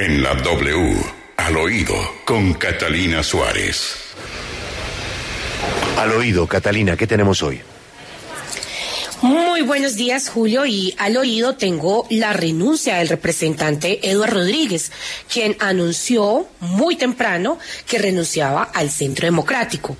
En la W, al oído, con Catalina Suárez. Al oído, Catalina, ¿qué tenemos hoy? Muy buenos días, Julio, y al oído tengo la renuncia del representante Eduardo Rodríguez, quien anunció muy temprano que renunciaba al Centro Democrático.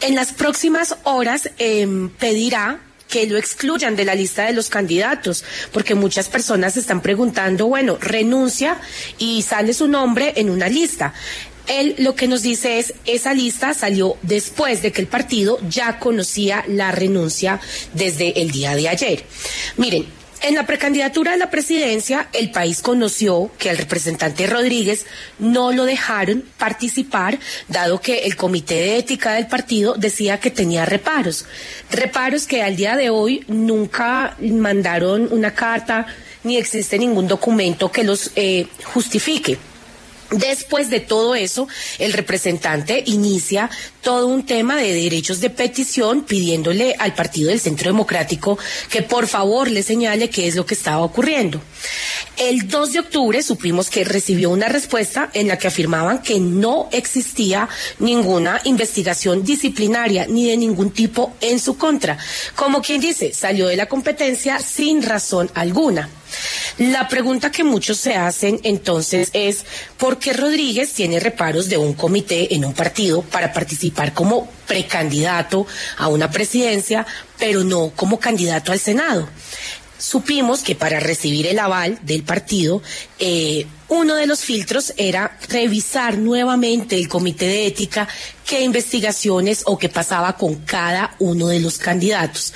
En las próximas horas em, pedirá que lo excluyan de la lista de los candidatos, porque muchas personas están preguntando, bueno, renuncia y sale su nombre en una lista. Él lo que nos dice es, esa lista salió después de que el partido ya conocía la renuncia desde el día de ayer. Miren, en la precandidatura de la presidencia, el país conoció que al representante Rodríguez no lo dejaron participar, dado que el comité de ética del partido decía que tenía reparos. Reparos que al día de hoy nunca mandaron una carta ni existe ningún documento que los eh, justifique. Después de todo eso, el representante inicia todo un tema de derechos de petición pidiéndole al Partido del Centro Democrático que por favor le señale qué es lo que estaba ocurriendo. El 2 de octubre supimos que recibió una respuesta en la que afirmaban que no existía ninguna investigación disciplinaria ni de ningún tipo en su contra. Como quien dice, salió de la competencia sin razón alguna. La pregunta que muchos se hacen entonces es, ¿por qué Rodríguez tiene reparos de un comité en un partido para participar como precandidato a una presidencia, pero no como candidato al Senado? supimos que para recibir el aval del partido, eh, uno de los filtros era revisar nuevamente el comité de ética qué investigaciones o qué pasaba con cada uno de los candidatos.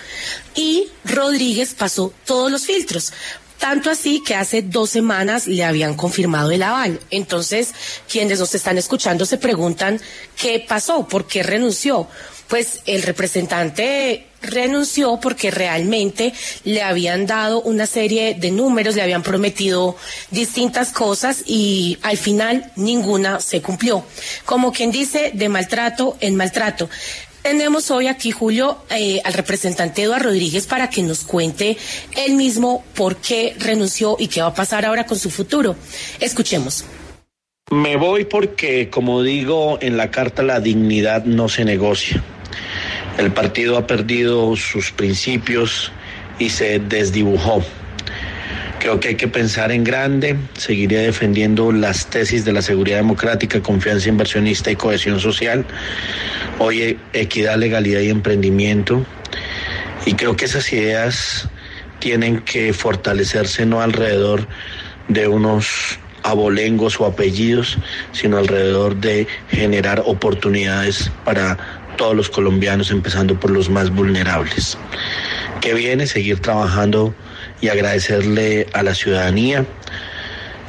Y Rodríguez pasó todos los filtros. Tanto así que hace dos semanas le habían confirmado el aval. Entonces, quienes nos están escuchando se preguntan qué pasó, por qué renunció. Pues el representante renunció porque realmente le habían dado una serie de números, le habían prometido distintas cosas y al final ninguna se cumplió. Como quien dice, de maltrato en maltrato. Tenemos hoy aquí, Julio, eh, al representante Eduardo Rodríguez para que nos cuente él mismo por qué renunció y qué va a pasar ahora con su futuro. Escuchemos. Me voy porque, como digo en la carta, la dignidad no se negocia. El partido ha perdido sus principios y se desdibujó. Creo que hay que pensar en grande. Seguiré defendiendo las tesis de la seguridad democrática, confianza inversionista y cohesión social. Hoy equidad, legalidad y emprendimiento. Y creo que esas ideas tienen que fortalecerse no alrededor de unos abolengos o apellidos, sino alrededor de generar oportunidades para todos los colombianos, empezando por los más vulnerables. Que viene seguir trabajando y agradecerle a la ciudadanía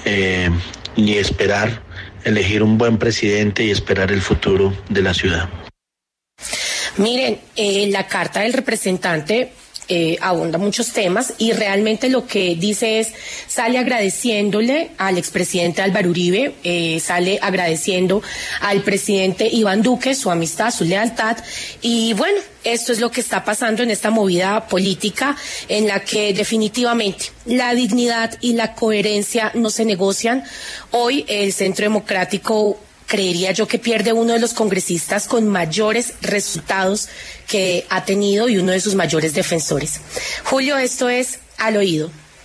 eh, y esperar elegir un buen presidente y esperar el futuro de la ciudad. Miren, eh, la carta del representante eh, abunda muchos temas y realmente lo que dice es, sale agradeciéndole al expresidente Álvaro Uribe, eh, sale agradeciendo al presidente Iván Duque su amistad, su lealtad y bueno, esto es lo que está pasando en esta movida política en la que definitivamente la dignidad y la coherencia no se negocian. Hoy el Centro Democrático creería yo que pierde uno de los congresistas con mayores resultados que ha tenido y uno de sus mayores defensores. Julio, esto es al oído.